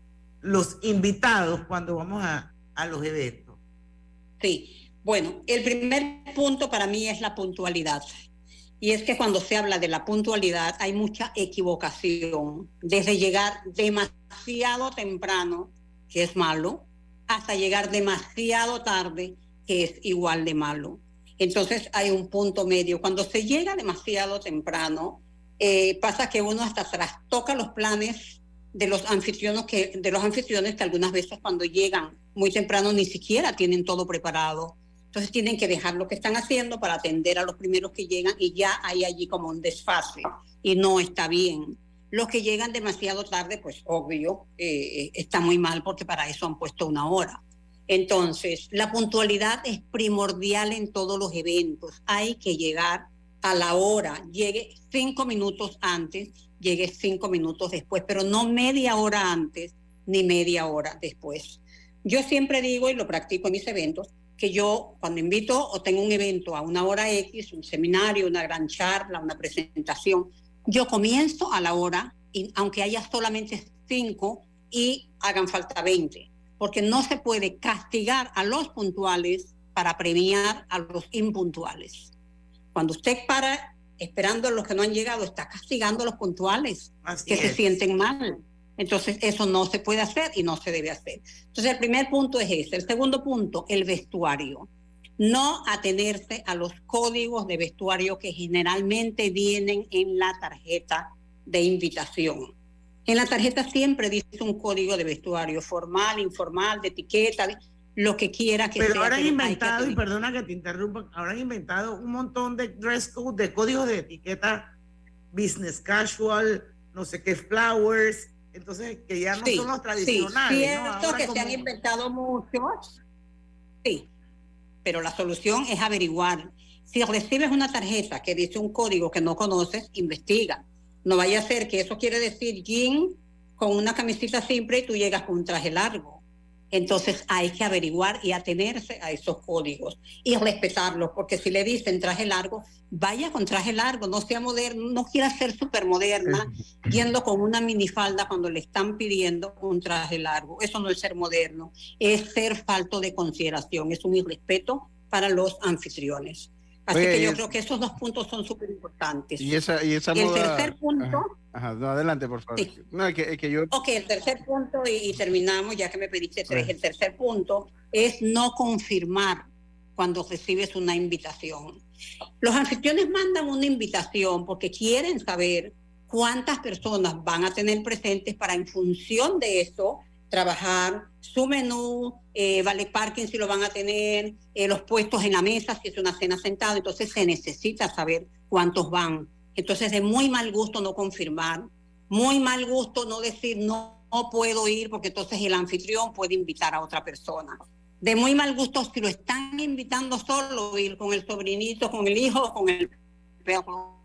los invitados cuando vamos a, a los eventos? Sí, bueno, el primer punto para mí es la puntualidad. Y es que cuando se habla de la puntualidad hay mucha equivocación, desde llegar demasiado temprano, que es malo, hasta llegar demasiado tarde, que es igual de malo. Entonces hay un punto medio. Cuando se llega demasiado temprano, eh, pasa que uno hasta trastoca los planes de los anfitriones que de los anfitriones que algunas veces cuando llegan muy temprano ni siquiera tienen todo preparado entonces tienen que dejar lo que están haciendo para atender a los primeros que llegan y ya hay allí como un desfase y no está bien. Los que llegan demasiado tarde, pues obvio, eh, está muy mal porque para eso han puesto una hora. Entonces, la puntualidad es primordial en todos los eventos. Hay que llegar a la hora, llegue cinco minutos antes, llegue cinco minutos después, pero no media hora antes ni media hora después. Yo siempre digo y lo practico en mis eventos, que yo cuando invito o tengo un evento a una hora X, un seminario, una gran charla, una presentación, yo comienzo a la hora, y, aunque haya solamente cinco y hagan falta 20, porque no se puede castigar a los puntuales para premiar a los impuntuales. Cuando usted para esperando a los que no han llegado, está castigando a los puntuales que se sienten mal. Entonces, eso no se puede hacer y no se debe hacer. Entonces, el primer punto es ese. El segundo punto, el vestuario. No atenerse a los códigos de vestuario que generalmente vienen en la tarjeta de invitación. En la tarjeta siempre dice un código de vestuario, formal, informal, de etiqueta, lo que quiera que sea. Pero ahora han inventado, y perdona que te interrumpa, ahora han inventado un montón de dress code, de códigos de etiqueta, business casual, no sé qué, flowers, entonces que ya no son los tradicionales. Sí, cierto que se han inventado muchos, sí, pero la solución es averiguar. Si recibes una tarjeta que dice un código que no conoces, investiga. No vaya a ser que eso quiere decir jean con una camisita simple y tú llegas con un traje largo. Entonces hay que averiguar y atenerse a esos códigos y respetarlos, porque si le dicen traje largo, vaya con traje largo, no sea moderno, no quiera ser súper moderna yendo con una minifalda cuando le están pidiendo un traje largo. Eso no es ser moderno, es ser falto de consideración, es un irrespeto para los anfitriones. Así que yo creo que esos dos puntos son súper importantes. Y, esa, y, esa el tercer punto. Ajá, no, adelante, por favor. No, es que, yo... Ok, el tercer punto, y, terminamos, ya que me pediste tres. El tercer punto es no confirmar cuando recibes una invitación. Los anfitriones mandan una invitación porque quieren saber cuántas personas van a tener presentes para, en función de eso, trabajar su menú, eh, vale parking si lo van a tener, eh, los puestos en la mesa si es una cena sentada, entonces se necesita saber cuántos van. Entonces de muy mal gusto no confirmar, muy mal gusto no decir no, puedo ir porque entonces el anfitrión puede invitar a otra persona. De muy mal gusto si lo están invitando solo, ir con el sobrinito, con el hijo, con el perro.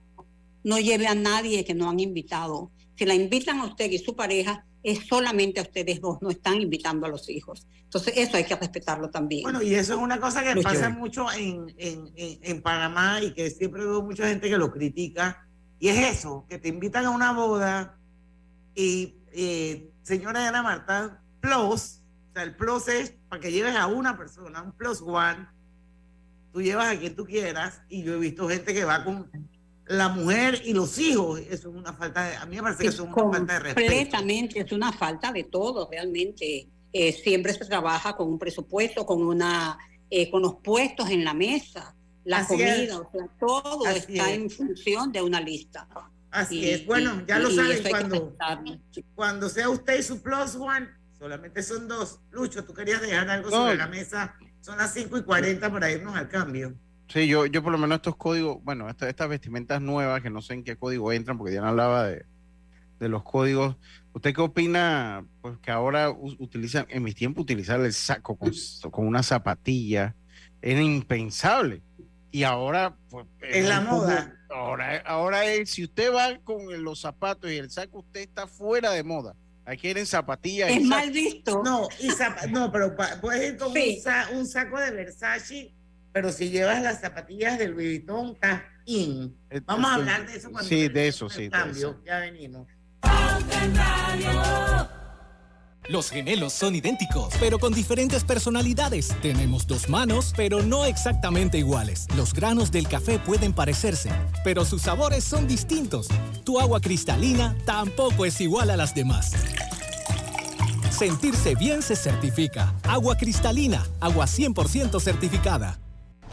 No lleve a nadie que no han invitado. Si la invitan a usted y su pareja, es solamente a ustedes dos, no están invitando a los hijos. Entonces, eso hay que respetarlo también. Bueno, y eso es una cosa que pasa mucho en, en, en, Panamá y que siempre veo mucha gente que lo critica. Y es eso, que te invitan a una boda y, eh, señora Ana Marta, plus, o sea, el plus es para que lleves a una persona, un plus one, tú llevas a quien tú quieras y yo he visto gente que va con la mujer y los hijos. Eso es una falta de, a mí me parece que eso es una falta de respeto. Completamente, es una falta de todo, realmente. eh, siempre se trabaja con un presupuesto, con una, eh, con los puestos en la mesa, la Así comida, es. o sea, todo Así está es. en función de una lista. Así Y- es. Bueno, y- ya lo saben cuando, cuando sea usted y su plus one, solamente son dos. Lucho, tú querías dejar algo No. sobre la mesa. Son las 5 y 40 para irnos al cambio. Sí, yo, yo por lo menos estos códigos, bueno, esta- estas vestimentas nuevas que no sé en qué código entran, porque Diana hablaba de, de los códigos. ¿Usted qué opina? Pues que ahora utilizan, en mis tiempos utilizar el saco con, con una zapatilla era impensable. Y ahora, pues, Es la moda. Ahora, ahora es, si usted va con los zapatos y el saco, usted está fuera de moda. Hay que ir en zapatillas. Es y mal visto. No, y no pero puedes ir con Sí. un, sa- un saco de Versace, pero si llevas las zapatillas del Louis Vuitton, estás in. Eh, Vamos a hablar de eso cuando Sí, de eso, el sí. de cambio. eso. Ya venimos. Los gemelos son idénticos, pero con diferentes personalidades. Tenemos dos manos, pero no exactamente iguales. Los granos del café pueden parecerse, pero sus sabores son distintos. Tu agua cristalina tampoco es igual a las demás. Sentirse bien se certifica. Agua cristalina, agua 100% certificada.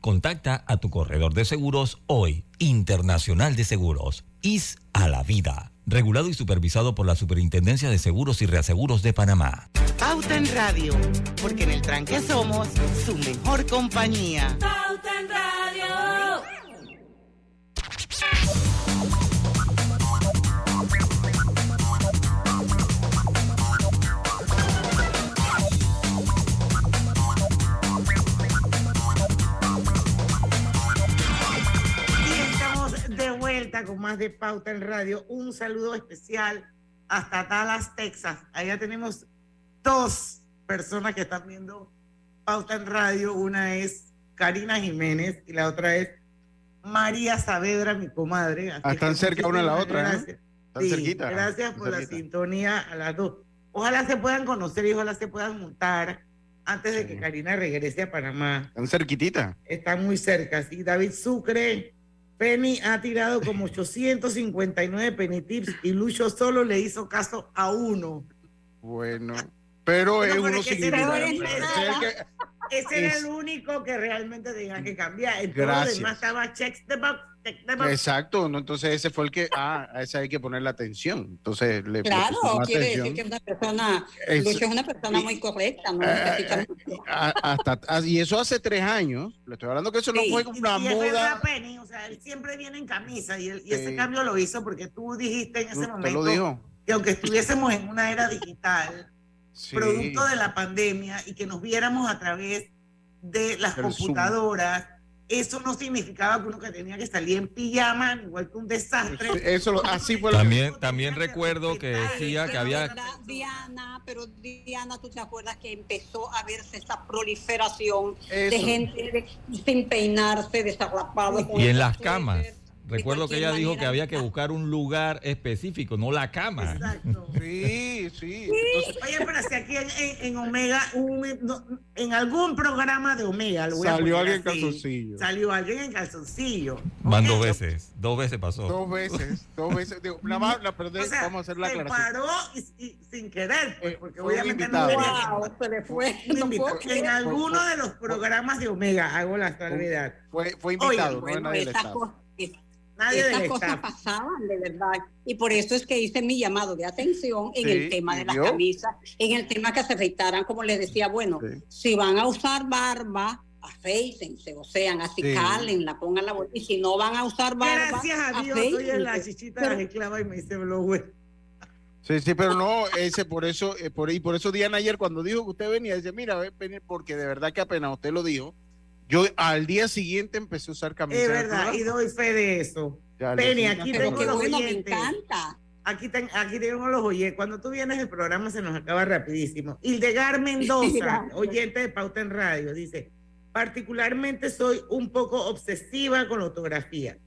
Contacta a tu corredor de seguros hoy, Internacional de Seguros. IS a la vida. Regulado y supervisado por la Superintendencia de Seguros y Reaseguros de Panamá. Pauta en Radio, porque en el tranque somos su mejor compañía. Pauta en Radio. Vuelta con más de Pauta en Radio. Un saludo especial hasta Dallas, Texas. Allá tenemos dos personas que están viendo Pauta en Radio. Una es Karina Jiménez y la otra es María Saavedra, mi comadre. Así Ah, están cerca una de la otra, ¿no? gracias. Están Sí, cerquita. Gracias Están por la cerquita. sintonía a las dos. Ojalá se puedan conocer y ojalá se puedan juntar antes de que Karina regrese a Panamá. Están cerquitita. Están muy cerca, sí. David Sucre, Penny ha tirado como 859 Penny Tips y Lucho solo le hizo caso a uno. Bueno. Pero No, es uno es que sin ese no es era el único que realmente tenía que cambiar. El Gracias. demás estaba checks the box, check the box. Exacto, ¿no? entonces ese fue el que, ah, a ese hay que ponerle atención. Entonces le Claro, quiere atención. decir que una persona, Es- Lucho es una persona muy correcta, no necesita mucho. A- hasta, y eso hace tres años, le estoy hablando que eso no fue una y moda. Penny, o sea, él siempre viene en camisa y, él- y ese cambio lo hizo porque tú dijiste en ese momento lo dijo. que aunque estuviésemos en una era digital, Sí. producto de la pandemia y que nos viéramos a través de las Zoom. computadoras, eso no significaba que uno que tenía que salir en pijama, igual que un desastre. Eso, así fue lo También, también recuerdo que decía que había... Diana, pero Diana, ¿tú te acuerdas que empezó a verse esa proliferación de gente de- sin peinarse, desarrapado? con Y en las camas. Recuerdo que ella dijo que había que buscar un lugar específico, no la cama. Sí, sí. Oye, pero si aquí en, en- en Omega, un- no, en algún programa de Omega, lo voy a Salió alguien en calzoncillo. Salió alguien en calzoncillo. Van dos veces, dos veces pasó. Dos veces, dos veces. Digo, nada más, la- pero de- O sea, vamos a hacer la se aclaración. paró y, y sin querer, pues, porque fue un obviamente no Wow, se le fue. un no invitado. puedo creer. En alguno de los programas de Omega, hago la salvedad. Fue, fue Oye, invitado, no Bueno, es nadie del esas staff. Nadie estas del cosas staff. pasaban de verdad. Y por eso es que hice mi llamado de atención en Sí, el tema ¿y de las vio? camisas, en el tema que se afeitaran, como les decía, bueno, si van a usar barba, afeítense, o sea, así Sí. cálenla, pónganla. Y si no van a usar barba, Gracias a Dios, soy en la afeítense. chichita de las esclavas y me hice blower. Sí, sí, pero no, ese por eso, eh, por, y por eso Diana ayer cuando dijo que usted venía, dice, mira, ve, ven, porque de verdad que apenas usted lo dijo, yo al día siguiente empecé a usar camisas. Es verdad, y doy fe de eso. Ya, Penny, aquí tengo los bueno, me oyentes. encanta. Aquí, ten- aquí tengo los oyentes. Cuando tú vienes, el programa se nos acaba rapidísimo. Hildegar Mendoza, oyente de Pauta en Radio, dice, particularmente soy un poco obsesiva con la ortografía.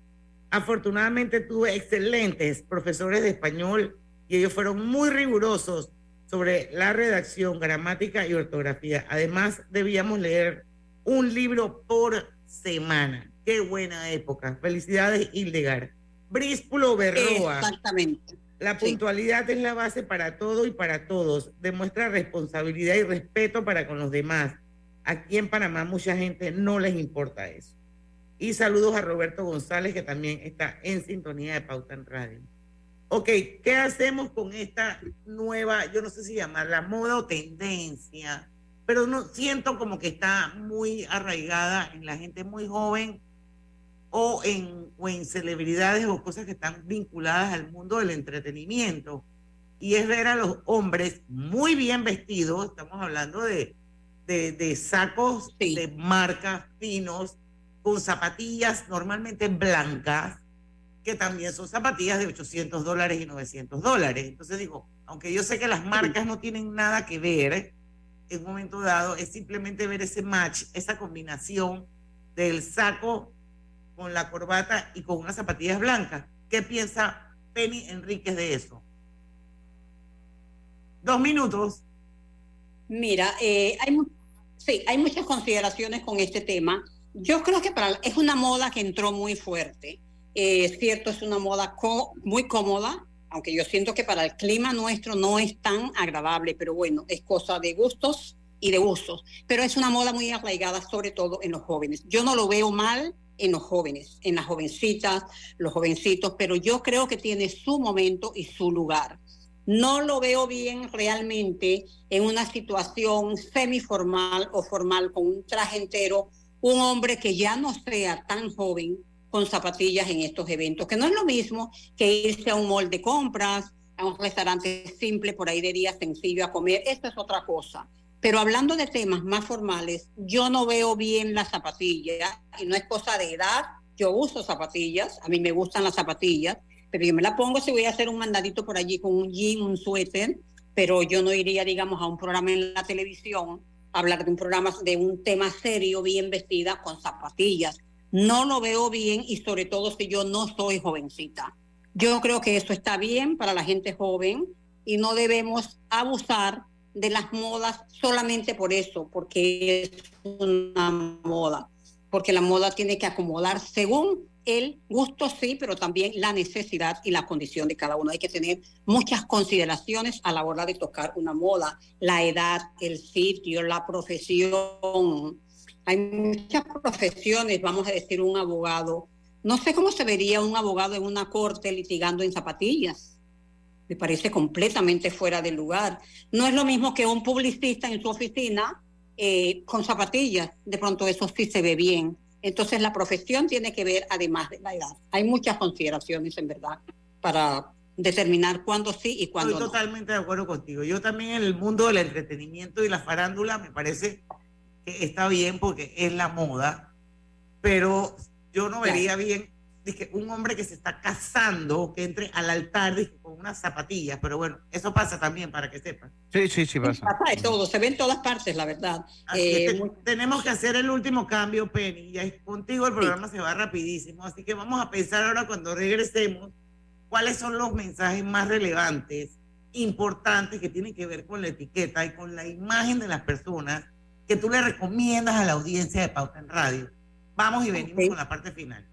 Afortunadamente tuve excelentes profesores de español y ellos fueron muy rigurosos sobre la redacción, gramática y ortografía. Además, debíamos leer un libro por semana. Qué buena época. Felicidades, Hildegar. Bríspulo Berroa. Exactamente. La Sí. puntualidad es la base para todo y para todos. Demuestra responsabilidad y respeto para con los demás. Aquí en Panamá mucha gente no les importa eso. Y saludos a Roberto González, que también está en sintonía de Pauta en Radio. Ok, ¿qué hacemos con esta nueva, yo no sé si llamarla moda o tendencia, pero no siento como que está muy arraigada en la gente muy joven o en, o en celebridades o cosas que están vinculadas al mundo del entretenimiento. Y es ver a los hombres muy bien vestidos, estamos hablando de, de, de sacos de marca finos, con zapatillas normalmente blancas, que también son zapatillas de 800 dólares y 900 dólares. Entonces digo, aunque yo sé que las marcas no tienen nada que ver, en un momento dado es simplemente ver ese match, esa combinación del saco con la corbata y con unas zapatillas blancas. ¿Qué piensa Penny Enríquez de eso? Dos minutos. Mira, eh, hay, sí, hay muchas consideraciones con este tema. Yo creo que es una moda que entró muy fuerte. Eh, es cierto, es una moda muy cómoda, aunque yo siento que para el clima nuestro no es tan agradable, pero bueno, es cosa de gustos y de usos. Pero es una moda muy arraigada, sobre todo en los jóvenes. Yo no lo veo mal en los jóvenes, en las jovencitas, los jovencitos, pero yo creo que tiene su momento y su lugar. No lo veo bien realmente en una situación semiformal o formal con un traje entero, un hombre que ya no sea tan joven con zapatillas en estos eventos, que no es lo mismo que irse a un mall de compras, a un restaurante simple por ahí de día sencillo a comer, esto es otra cosa. Pero hablando de temas más formales, yo no veo bien las zapatillas y no es cosa de edad. Yo uso zapatillas, a mí me gustan las zapatillas, pero yo me la pongo si voy a hacer un mandadito por allí con un jean, un suéter, pero yo no iría, digamos, a un programa en la televisión, a hablar de un programa, de un tema serio, bien vestida, con zapatillas. No lo veo bien y sobre todo si yo no soy jovencita. Yo creo que eso está bien para la gente joven y no debemos abusar de las modas solamente por eso, porque es una moda, porque la moda tiene que acomodar según el gusto sí, pero también la necesidad y la condición de cada uno. Hay que tener muchas consideraciones a la hora de tocar una moda, la edad, el sitio, la profesión. Hay muchas profesiones, vamos a decir un abogado. No sé cómo se vería un abogado en una corte litigando en zapatillas. Me parece completamente fuera de lugar. No es lo mismo que un publicista en su oficina eh, con zapatillas. De pronto eso sí se ve bien entonces la profesión tiene que ver además de la edad. Hay muchas consideraciones en verdad para determinar cuándo sí y cuándo Estoy totalmente de acuerdo contigo. Yo también en el mundo del entretenimiento y la farándula me parece está bien porque es la moda, pero yo no vería bien dije, un hombre que se está casando, que entre al altar con unas zapatillas, pero bueno, eso pasa también para que sepan. Sí, sí, sí pasa. Pasa de todo, se ve en todas partes, la verdad. Eh, tenemos que hacer el último cambio, Penny, ya contigo el programa se va rapidísimo, así que vamos a pensar ahora cuando regresemos cuáles son los mensajes más relevantes, importantes que tienen que ver con la etiqueta y con la imagen de las personas que tú le recomiendas a la audiencia de Pauta en Radio. Vamos y venimos con la parte final.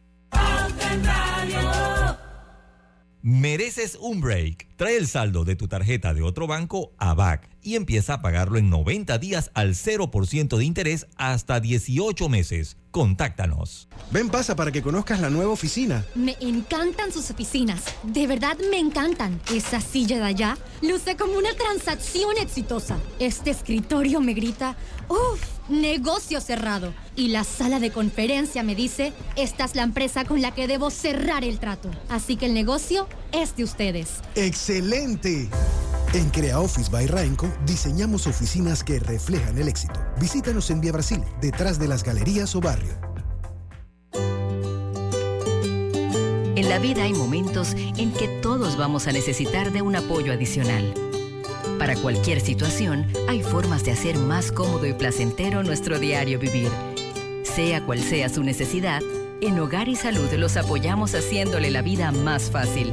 Mereces un break. Trae el saldo de tu tarjeta de otro banco a BAC y empieza a pagarlo en 90 días al 0% de interés hasta 18 meses. Contáctanos. Ven, pasa para que conozcas la nueva oficina. Me encantan sus oficinas. De verdad me encantan. Esa silla de allá luce como una transacción exitosa. Este escritorio me grita, ¡Uf! Negocio cerrado. Y la sala de conferencia me dice, esta es la empresa con la que debo cerrar el trato. Así que el negocio es de ustedes. ¡Excelente! En Crea Office by Rainco diseñamos oficinas que reflejan el éxito. Visítanos en Vía Brasil, detrás de las galerías o barrio. En la vida hay momentos en que todos vamos a necesitar de un apoyo adicional. Para cualquier situación, hay formas de hacer más cómodo y placentero nuestro diario vivir. Sea cual sea su necesidad, en Hogar y Salud los apoyamos haciéndole la vida más fácil,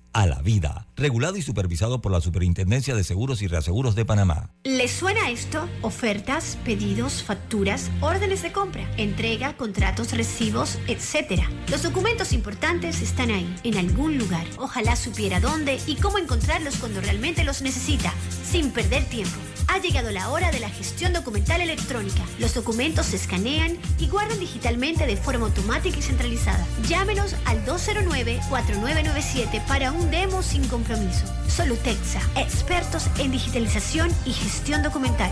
a la vida. Regulado y supervisado por la Superintendencia de Seguros y Reaseguros de Panamá. ¿Les suena esto? Ofertas, pedidos, facturas, órdenes de compra, entrega, contratos, recibos, etc. Los documentos importantes están ahí, en algún lugar. Ojalá supiera dónde y cómo encontrarlos cuando realmente los necesita, sin perder tiempo. Ha llegado la hora de la gestión documental electrónica. Los documentos se escanean y guardan digitalmente de forma automática y centralizada. Llámenos al 209-4997 para un demo sin compromiso. Solutexa, expertos en digitalización y gestión documental.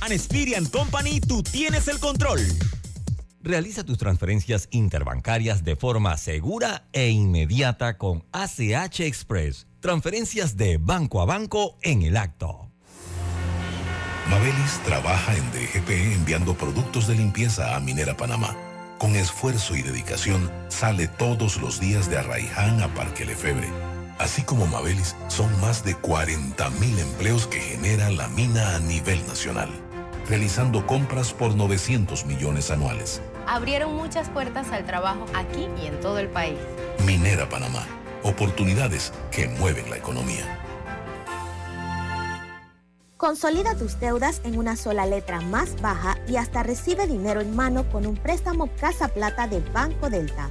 and Experian Company, tú tienes el control. Realiza tus transferencias interbancarias de forma segura e inmediata con ACH Express. Transferencias de banco a banco en el acto. Mabelis trabaja en DGP enviando productos de limpieza a Minera Panamá. Con esfuerzo y dedicación sale todos los días de Arraiján a Parque Lefebre. Así como Mabelis, son más de 40.000 empleos que genera la mina a nivel nacional, realizando compras por 900 millones anuales. Abrieron muchas puertas al trabajo aquí y en todo el país. Minera Panamá, oportunidades que mueven la economía. Consolida tus deudas en una sola letra más baja y hasta recibe dinero en mano con un préstamo Casa Plata de Banco Delta.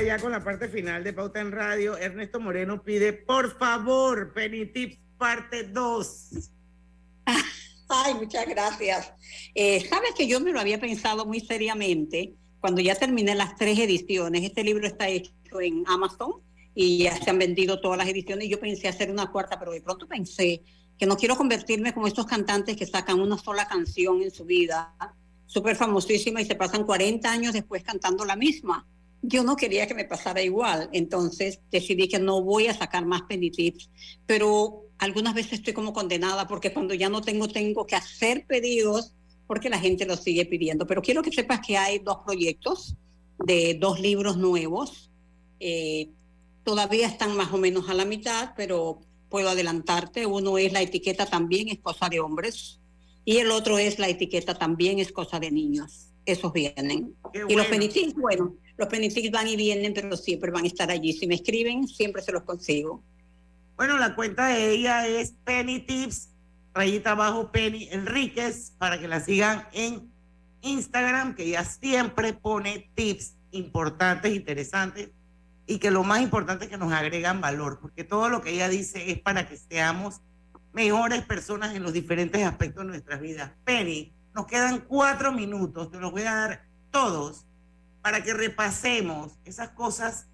Ya con la parte final de Pauta en Radio. Ernesto Moreno pide, por favor, Penny Tips parte 2. Ay, muchas gracias. Eh, Sabes que yo me lo había pensado muy seriamente cuando ya terminé las tres ediciones. Este libro está hecho en Amazon y ya se han vendido todas las ediciones. Y yo pensé hacer una cuarta, pero de pronto pensé que no quiero convertirme como estos cantantes que sacan una sola canción en su vida, súper famosísima, y se pasan 40 años después cantando la misma. Yo no quería que me pasara igual, entonces decidí que no voy a sacar más penny tips, pero algunas veces estoy como condenada porque cuando ya no tengo, tengo que hacer pedidos porque la gente los sigue pidiendo. Pero quiero que sepas que hay dos proyectos de dos libros nuevos. Eh, todavía están más o menos a la mitad, pero puedo adelantarte. Uno es la etiqueta también es cosa de hombres y el otro es la etiqueta también es cosa de niños. Esos vienen. y los penitics, bueno, los penitics van y vienen, pero siempre van a estar allí. Si me escriben, siempre se los consigo. Bueno, la cuenta de ella es Penny Tips, rayita abajo Penny Enríquez, para que la sigan en Instagram, que ella siempre pone tips importantes, interesantes, y que lo más importante es que nos agregan valor, porque todo lo que ella dice es para que seamos mejores personas en los diferentes aspectos de nuestras vidas. Penny, nos quedan cuatro minutos, te los voy a dar todos para que repasemos esas cosas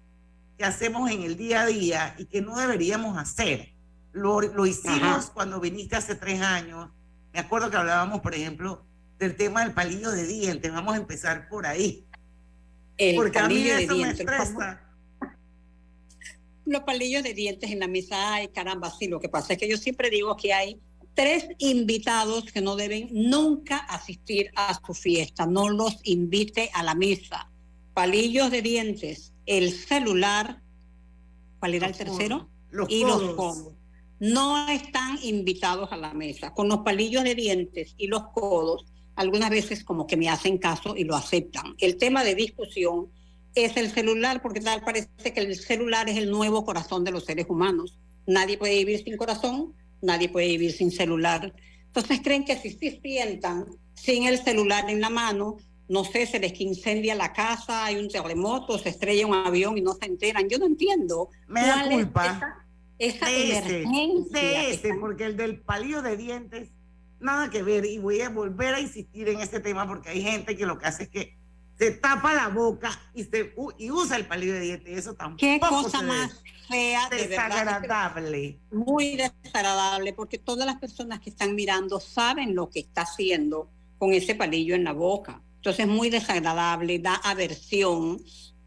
que hacemos en el día a día y que no deberíamos hacer. Lo, lo hicimos Ajá. cuando viniste hace tres años. Me acuerdo que hablábamos, por ejemplo, del tema del palillo de dientes. Vamos a empezar por ahí. El Porque a mí palillo de eso me los palillos de dientes en la mesa, ay caramba, sí, lo que pasa es que yo siempre digo que hay tres invitados que no deben nunca asistir a su fiesta, no los invite a la mesa. Palillos de dientes, el celular, ¿cuál era el tercero? Los y codos. los codos. No están invitados a la mesa. Con los palillos de dientes y los codos, algunas veces como que me hacen caso y lo aceptan. El tema de discusión es el celular, porque tal parece que el celular es el nuevo corazón de los seres humanos. Nadie puede vivir sin corazón, nadie puede vivir sin celular. Entonces creen que si se sientan sin el celular en la mano, no sé, se les incendia la casa, hay un terremoto, se estrella un avión y no se enteran. Yo no entiendo. Me da es culpa. Esa, esa de ese, emergencia de ese, porque el del palillo de dientes, nada que ver. Y voy a volver a insistir en este tema porque hay gente que lo que hace es que se tapa la boca y, se, y usa el palillo de dientes. Eso tampoco Qué cosa más fea, de desagradable. Muy desagradable, porque todas las personas que están mirando saben lo que está haciendo con ese palillo en la boca. Entonces es muy desagradable, da aversión,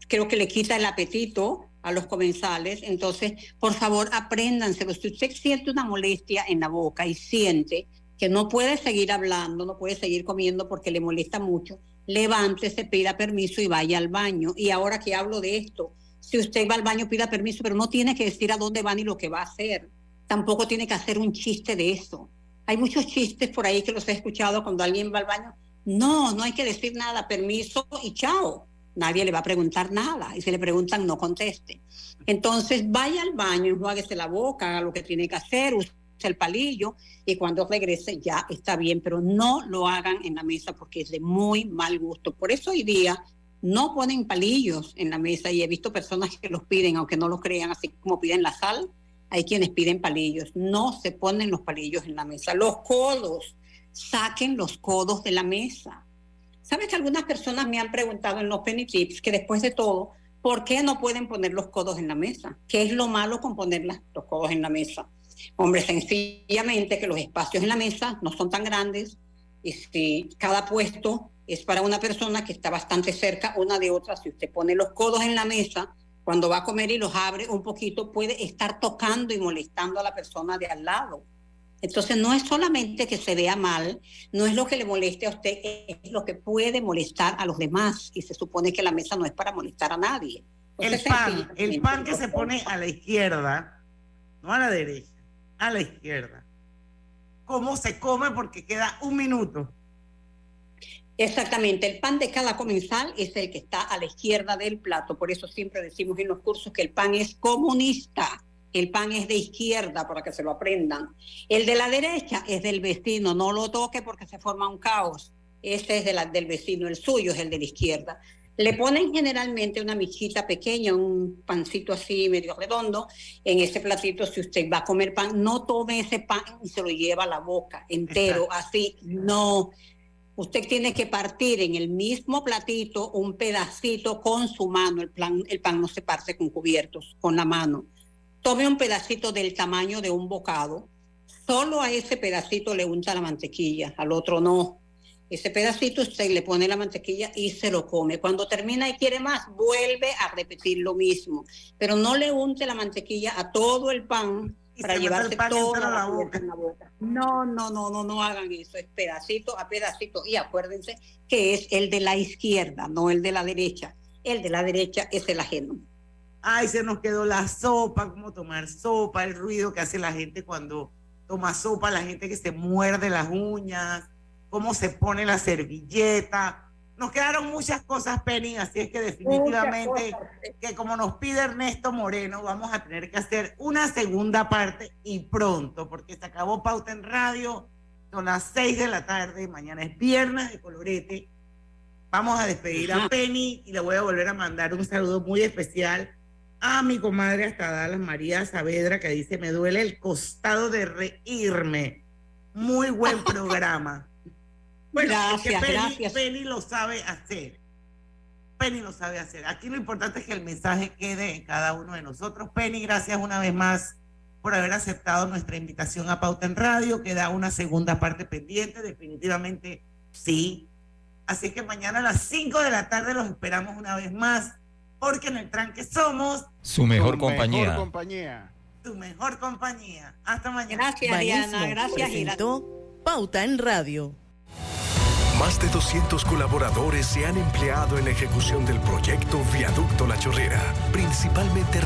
creo que le quita el apetito a los comensales. Entonces, por favor, apréndanselo. Si usted siente una molestia en la boca y siente que no puede seguir hablando, no puede seguir comiendo porque le molesta mucho, levántese, pida permiso y vaya al baño. Y ahora que hablo de esto, si usted va al baño, pida permiso, pero no tiene que decir a dónde va ni lo que va a hacer. Tampoco tiene que hacer un chiste de eso. Hay muchos chistes por ahí que los he escuchado cuando alguien va al baño. No, no hay que decir nada, permiso y chao. Nadie le va a preguntar nada. Y si le preguntan, no conteste. Entonces, vaya al baño, enjuáguese la boca, haga lo que tiene que hacer, use el palillo y cuando regrese ya está bien, pero no lo hagan en la mesa porque es de muy mal gusto. Por eso hoy día no ponen palillos en la mesa y he visto personas que los piden, aunque no los crean, así como piden la sal, hay quienes piden palillos. No se ponen los palillos en la mesa. Los codos, saquen los codos de la mesa. ¿Sabes que algunas personas me han preguntado en los penny tips que después de todo, ¿por qué no pueden poner los codos en la mesa? ¿Qué es lo malo con poner los codos en la mesa? Hombre, sencillamente que los espacios en la mesa no son tan grandes si cada puesto es para una persona que está bastante cerca una de otra, si usted pone los codos en la mesa, cuando va a comer y los abre un poquito, puede estar tocando y molestando a la persona de al lado. Entonces no es solamente que se vea mal, no es lo que le moleste a usted, es lo que puede molestar a los demás y se supone que la mesa no es para molestar a nadie. El pan, el pan que se pone a la izquierda, no a la derecha, a la izquierda. ¿Cómo se come? Porque queda un minuto. Exactamente, el pan de cada comensal es el que está a la izquierda del plato, por eso siempre decimos en los cursos que el pan es comunista, el pan es de izquierda para que se lo aprendan. El de la derecha es del vecino, no lo toque porque se forma un caos. Este es de la, del vecino, el suyo es el de la izquierda. Le ponen generalmente una michita pequeña, un pancito así medio redondo en ese platito. Si usted va a comer pan, no tome ese pan y se lo lleva a la boca entero, así. No, usted tiene que partir en el mismo platito un pedacito con su mano. El, plan, el pan no se parte con cubiertos, con la mano. Tome un pedacito del tamaño de un bocado. Solo a ese pedacito le unta la mantequilla, al otro no. Ese pedacito usted le pone la mantequilla y se lo come. Cuando termina y quiere más, vuelve a repetir lo mismo. Pero no le unte la mantequilla a todo el pan para llevarse toda la boca en la boca. No, no, no, no, no hagan eso. Es pedacito a pedacito. Y acuérdense que es el de la izquierda, no el de la derecha. El de la derecha es el ajeno. Ay, se nos quedó la sopa, cómo tomar sopa, el ruido que hace la gente cuando toma sopa, la gente que se muerde las uñas, cómo se pone la servilleta. Nos quedaron muchas cosas, Penny, así es que definitivamente que como nos pide Ernesto Moreno, vamos a tener que hacer una segunda parte y pronto, porque se acabó Pauta en Radio, son las seis de la tarde, mañana es viernes de colorete. Vamos a despedir a Penny y le voy a volver a mandar un saludo muy especial a mi comadre hasta Dallas, María Saavedra, que dice, me duele el costado de reírme. Muy buen programa. Bueno, Gracias, Penny, gracias. Penny lo sabe hacer. Penny lo sabe hacer. Aquí lo importante es que el mensaje quede en cada uno de nosotros. Penny, gracias una vez más por haber aceptado nuestra invitación a Pauta en Radio. Queda una segunda parte pendiente, definitivamente sí. Así que mañana a las 5 de la tarde los esperamos una vez más, porque en el tranque somos Su mejor compañía. Mejor compañía. tu mejor compañía. Hasta mañana. Gracias, Diana. Gracias, presentó Pauta en Radio. Más de 200 colaboradores se han empleado en la ejecución del proyecto Viaducto La Chorrera, principalmente